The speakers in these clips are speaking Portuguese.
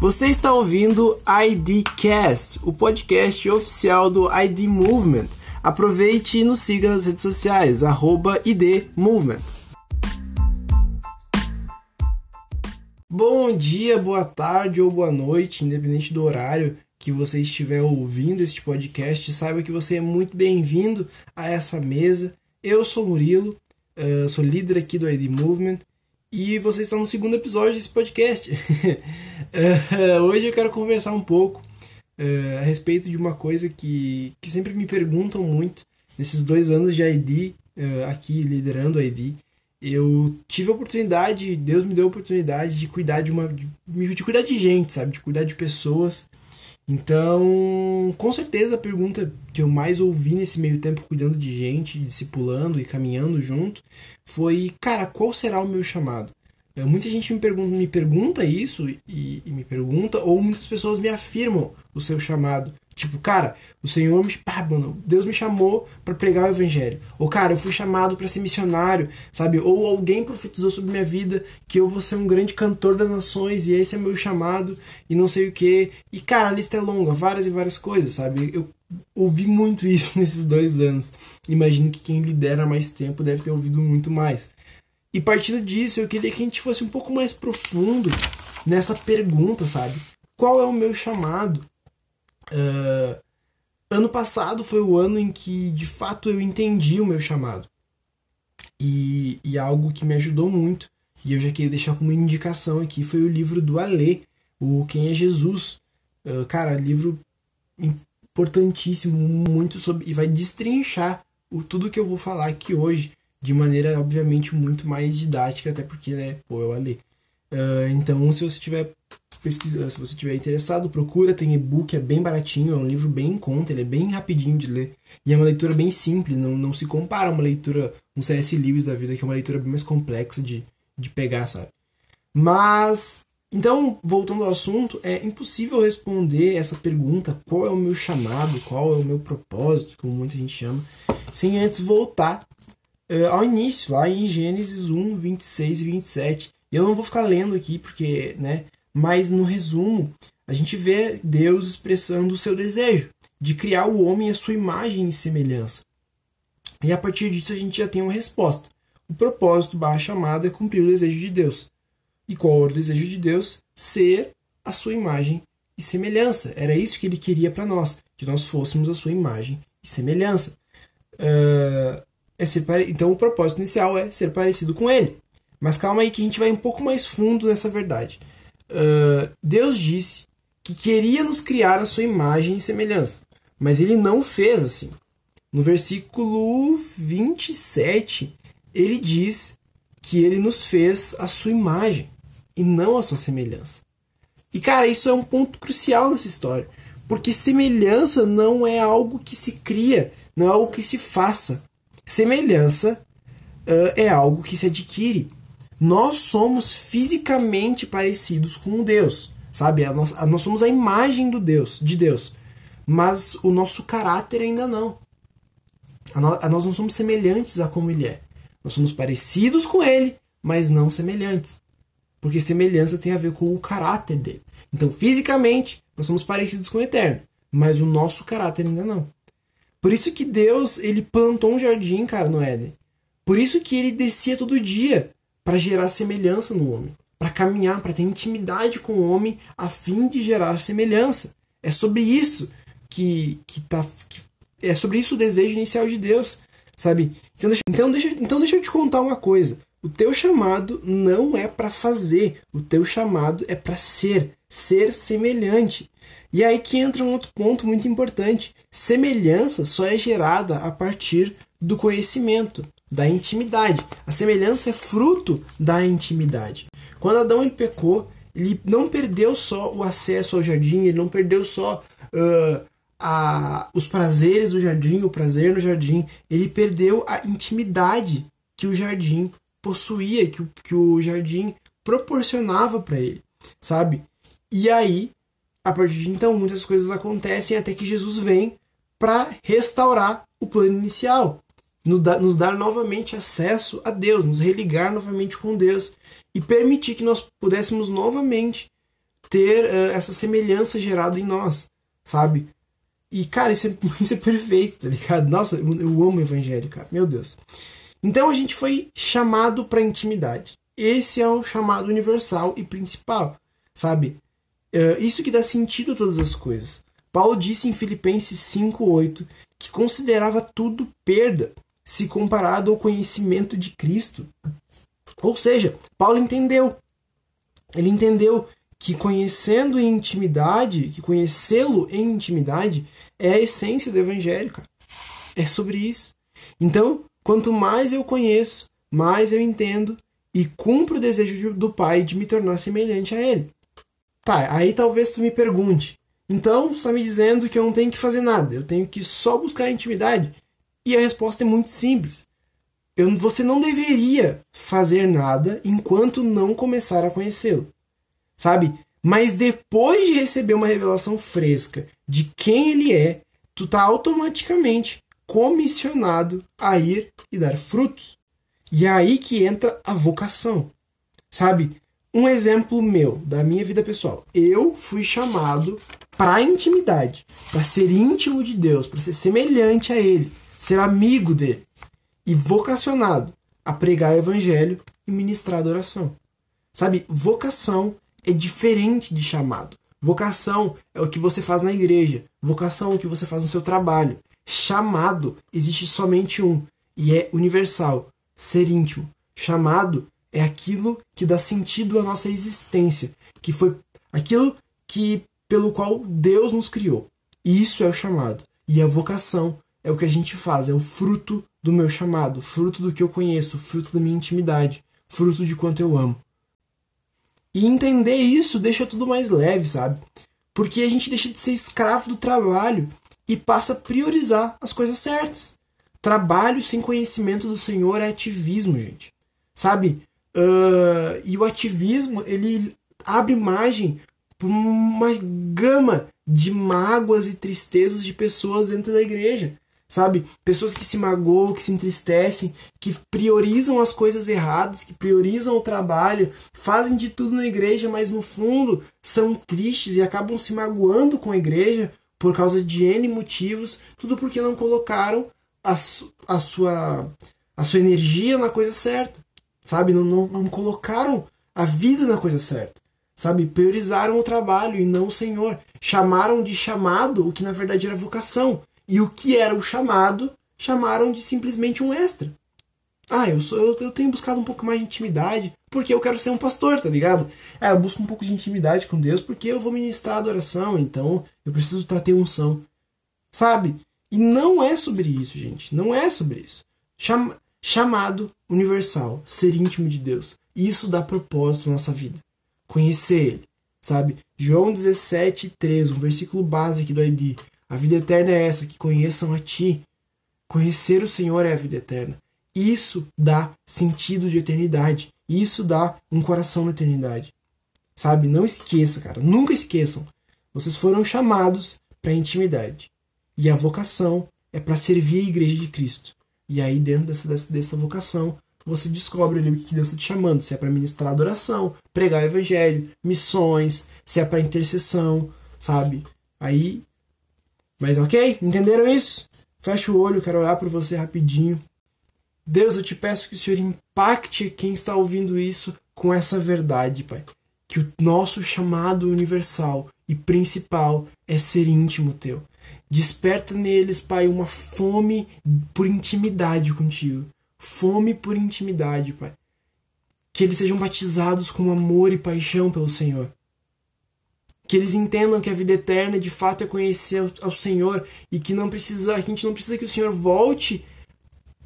Você está ouvindo IDcast, o podcast oficial do ID Movement. Aproveite e nos siga nas redes sociais, arroba ID Movement. Bom dia, boa tarde ou boa noite, independente do horário que você estiver ouvindo este podcast, saiba que você é muito bem-vindo a essa mesa. Eu sou Murilo, uh, sou líder aqui do ID Movement e você está no segundo episódio desse podcast. hoje eu quero conversar um pouco uh, a respeito de uma coisa que, que sempre me perguntam muito nesses dois anos de ID, uh, aqui liderando a ID. Eu tive a oportunidade, Deus me deu a oportunidade de cuidar de uma. de, de cuidar de gente, sabe? De cuidar de pessoas. Então, com certeza a pergunta que eu mais ouvi nesse meio tempo cuidando de gente, discipulando e caminhando junto, foi, cara, qual será o meu chamado? É, muita gente me pergunta, me pergunta isso e, e, me pergunta, ou muitas pessoas me afirmam o seu chamado. Tipo, cara, o Senhor me. Pá, mano, Deus me chamou para pregar o Evangelho. Ou, cara, eu fui chamado para ser missionário, sabe? Ou alguém profetizou sobre minha vida que eu vou ser um grande cantor das nações e esse é meu chamado e não sei o que. E, cara, a lista é longa, várias e várias coisas, sabe? Eu ouvi muito isso nesses dois anos. Imagino que quem lidera mais tempo deve ter ouvido muito mais. E partindo disso, eu queria que a gente fosse um pouco mais profundo nessa pergunta, sabe? Qual é o meu chamado? Uh, ano passado foi o ano em que de fato eu entendi o meu chamado. E, e algo que me ajudou muito, e eu já queria deixar como indicação aqui, foi o livro do Alê, o Quem é Jesus. Uh, cara, livro importantíssimo, muito sobre. e vai destrinchar o, tudo que eu vou falar aqui hoje de maneira, obviamente, muito mais didática, até porque, né, pô, eu ali. Uh, então, se você tiver se você tiver interessado, procura, tem e-book, é bem baratinho, é um livro bem em conta, ele é bem rapidinho de ler. E é uma leitura bem simples, não, não se compara a uma leitura, um C.S. Lewis da vida, que é uma leitura bem mais complexa de, de pegar, sabe? Mas, então, voltando ao assunto, é impossível responder essa pergunta, qual é o meu chamado, qual é o meu propósito, como muita gente chama, sem antes voltar uh, ao início, lá em Gênesis 1, 26 e 27. Eu não vou ficar lendo aqui, porque, né? Mas no resumo, a gente vê Deus expressando o seu desejo de criar o homem à sua imagem e semelhança. E a partir disso a gente já tem uma resposta. O propósito barra chamado é cumprir o desejo de Deus. E qual era o desejo de Deus? Ser a sua imagem e semelhança. Era isso que ele queria para nós, que nós fôssemos a sua imagem e semelhança. Uh, é ser pare... Então o propósito inicial é ser parecido com ele. Mas calma aí que a gente vai um pouco mais fundo nessa verdade. Uh, Deus disse que queria nos criar a sua imagem e semelhança. Mas ele não fez assim. No versículo 27, ele diz que ele nos fez a sua imagem e não a sua semelhança. E cara, isso é um ponto crucial nessa história. Porque semelhança não é algo que se cria, não é algo que se faça. Semelhança uh, é algo que se adquire. Nós somos fisicamente parecidos com Deus, sabe? A nós, a, nós somos a imagem do Deus, de Deus, mas o nosso caráter ainda não. A, no, a nós não somos semelhantes a como Ele é. Nós somos parecidos com Ele, mas não semelhantes, porque semelhança tem a ver com o caráter dele. Então, fisicamente, nós somos parecidos com o Eterno, mas o nosso caráter ainda não. Por isso que Deus, ele plantou um jardim, cara, no Éden. Por isso que ele descia todo dia para gerar semelhança no homem, para caminhar, para ter intimidade com o homem a fim de gerar semelhança. É sobre isso que que tá que, é sobre isso o desejo inicial de Deus, sabe? Então deixa, então deixa, então deixa eu te contar uma coisa. O teu chamado não é para fazer, o teu chamado é para ser, ser semelhante. E aí que entra um outro ponto muito importante. Semelhança só é gerada a partir do conhecimento, da intimidade. A semelhança é fruto da intimidade. Quando Adão ele pecou, ele não perdeu só o acesso ao jardim, ele não perdeu só uh, a, os prazeres do jardim, o prazer no jardim, ele perdeu a intimidade que o jardim possuía, que, que o jardim proporcionava para ele, sabe? E aí a partir de então, muitas coisas acontecem até que Jesus vem para restaurar o plano inicial, nos dar novamente acesso a Deus, nos religar novamente com Deus e permitir que nós pudéssemos novamente ter uh, essa semelhança gerada em nós, sabe? E, cara, isso é, isso é perfeito, tá ligado? Nossa, eu, eu amo o evangelho, cara. Meu Deus. Então a gente foi chamado para intimidade. Esse é o chamado universal e principal, sabe? Uh, isso que dá sentido a todas as coisas. Paulo disse em Filipenses 5:8 que considerava tudo perda se comparado ao conhecimento de Cristo. Ou seja, Paulo entendeu. Ele entendeu que conhecendo em intimidade, que conhecê-lo em intimidade é a essência do evangelho, cara. É sobre isso. Então, quanto mais eu conheço, mais eu entendo e cumpro o desejo do Pai de me tornar semelhante a Ele. Tá, aí talvez tu me pergunte, então, está me dizendo que eu não tenho que fazer nada, eu tenho que só buscar intimidade? E a resposta é muito simples. Eu, você não deveria fazer nada enquanto não começar a conhecê-lo. Sabe? Mas depois de receber uma revelação fresca de quem ele é, tu tá automaticamente comissionado a ir e dar frutos. E é aí que entra a vocação. Sabe? Um exemplo meu, da minha vida pessoal. Eu fui chamado para intimidade, para ser íntimo de Deus, para ser semelhante a Ele, ser amigo dele e vocacionado a pregar o evangelho e ministrar adoração. Sabe, vocação é diferente de chamado. Vocação é o que você faz na igreja, vocação é o que você faz no seu trabalho. Chamado existe somente um e é universal, ser íntimo. Chamado é aquilo que dá sentido à nossa existência, que foi aquilo que pelo qual Deus nos criou. Isso é o chamado. E a vocação é o que a gente faz, é o fruto do meu chamado, fruto do que eu conheço, fruto da minha intimidade, fruto de quanto eu amo. E entender isso deixa tudo mais leve, sabe? Porque a gente deixa de ser escravo do trabalho e passa a priorizar as coisas certas. Trabalho sem conhecimento do Senhor é ativismo, gente. Sabe? Uh, e o ativismo, ele abre margem por uma gama de mágoas e tristezas de pessoas dentro da igreja. Sabe? Pessoas que se magoam, que se entristecem, que priorizam as coisas erradas, que priorizam o trabalho, fazem de tudo na igreja, mas no fundo são tristes e acabam se magoando com a igreja por causa de N motivos, tudo porque não colocaram a, su a, sua, a sua energia na coisa certa, sabe? Não, não, não colocaram a vida na coisa certa sabe? Priorizaram o trabalho e não o Senhor. Chamaram de chamado o que na verdade era vocação. E o que era o chamado, chamaram de simplesmente um extra. Ah, eu, sou, eu, eu tenho buscado um pouco mais de intimidade porque eu quero ser um pastor, tá ligado? É, eu busco um pouco de intimidade com Deus porque eu vou ministrar adoração, então eu preciso estar ter unção. Sabe? E não é sobre isso, gente. Não é sobre isso. Cham, chamado universal, ser íntimo de Deus. Isso dá propósito à nossa vida conhecer Ele, sabe? João 17, 13, um versículo básico do ID. A vida eterna é essa, que conheçam a Ti. Conhecer o Senhor é a vida eterna. Isso dá sentido de eternidade. Isso dá um coração na eternidade. Sabe? Não esqueça, cara. Nunca esqueçam. Vocês foram chamados para intimidade. E a vocação é para servir a igreja de Cristo. E aí, dentro dessa, dessa, dessa vocação, você descobre ali o que Deus está te chamando. Se é para ministrar adoração, pregar o evangelho, missões, se é para intercessão, sabe? Aí. Mas ok? Entenderam isso? Fecha o olho, quero orar por você rapidinho. Deus, eu te peço que o Senhor impacte quem está ouvindo isso com essa verdade, Pai. Que o nosso chamado universal e principal é ser íntimo teu. Desperta neles, Pai, uma fome por intimidade contigo fome por intimidade, Pai. Que eles sejam batizados com amor e paixão pelo Senhor. Que eles entendam que a vida eterna de fato é conhecer ao Senhor e que não precisa, a gente não precisa que o Senhor volte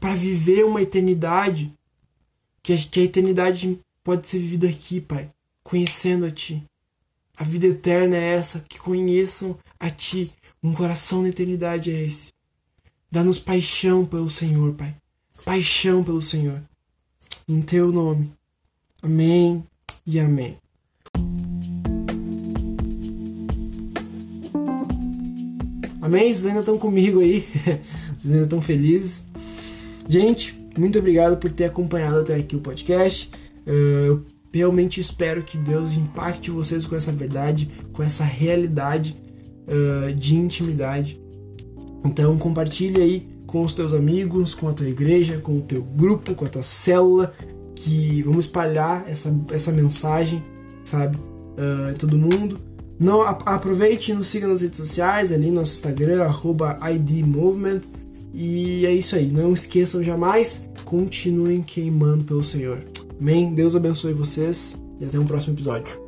para viver uma eternidade. Que a, que a eternidade pode ser vivida aqui, Pai, conhecendo a Ti. A vida eterna é essa, que conheçam a Ti. Um coração na eternidade é esse. Dá-nos paixão pelo Senhor, Pai paixão pelo Senhor. Em teu nome. Amém e amém. Amém? Vocês ainda estão comigo aí? Vocês ainda estão felizes? Gente, muito obrigado por ter acompanhado até aqui o podcast. Uh, realmente espero que Deus impacte vocês com essa verdade, com essa realidade uh, de intimidade. Então compartilhe aí com os teus amigos, com a tua igreja, com o teu grupo, com a tua célula, que vamos espalhar essa, essa mensagem, sabe, uh, em todo mundo. Não, aproveite e nos siga nas redes sociais, ali no nosso Instagram, IDMovement. E é isso aí. Não esqueçam jamais, continuem queimando pelo Senhor. Amém? Deus abençoe vocês e até um próximo episódio.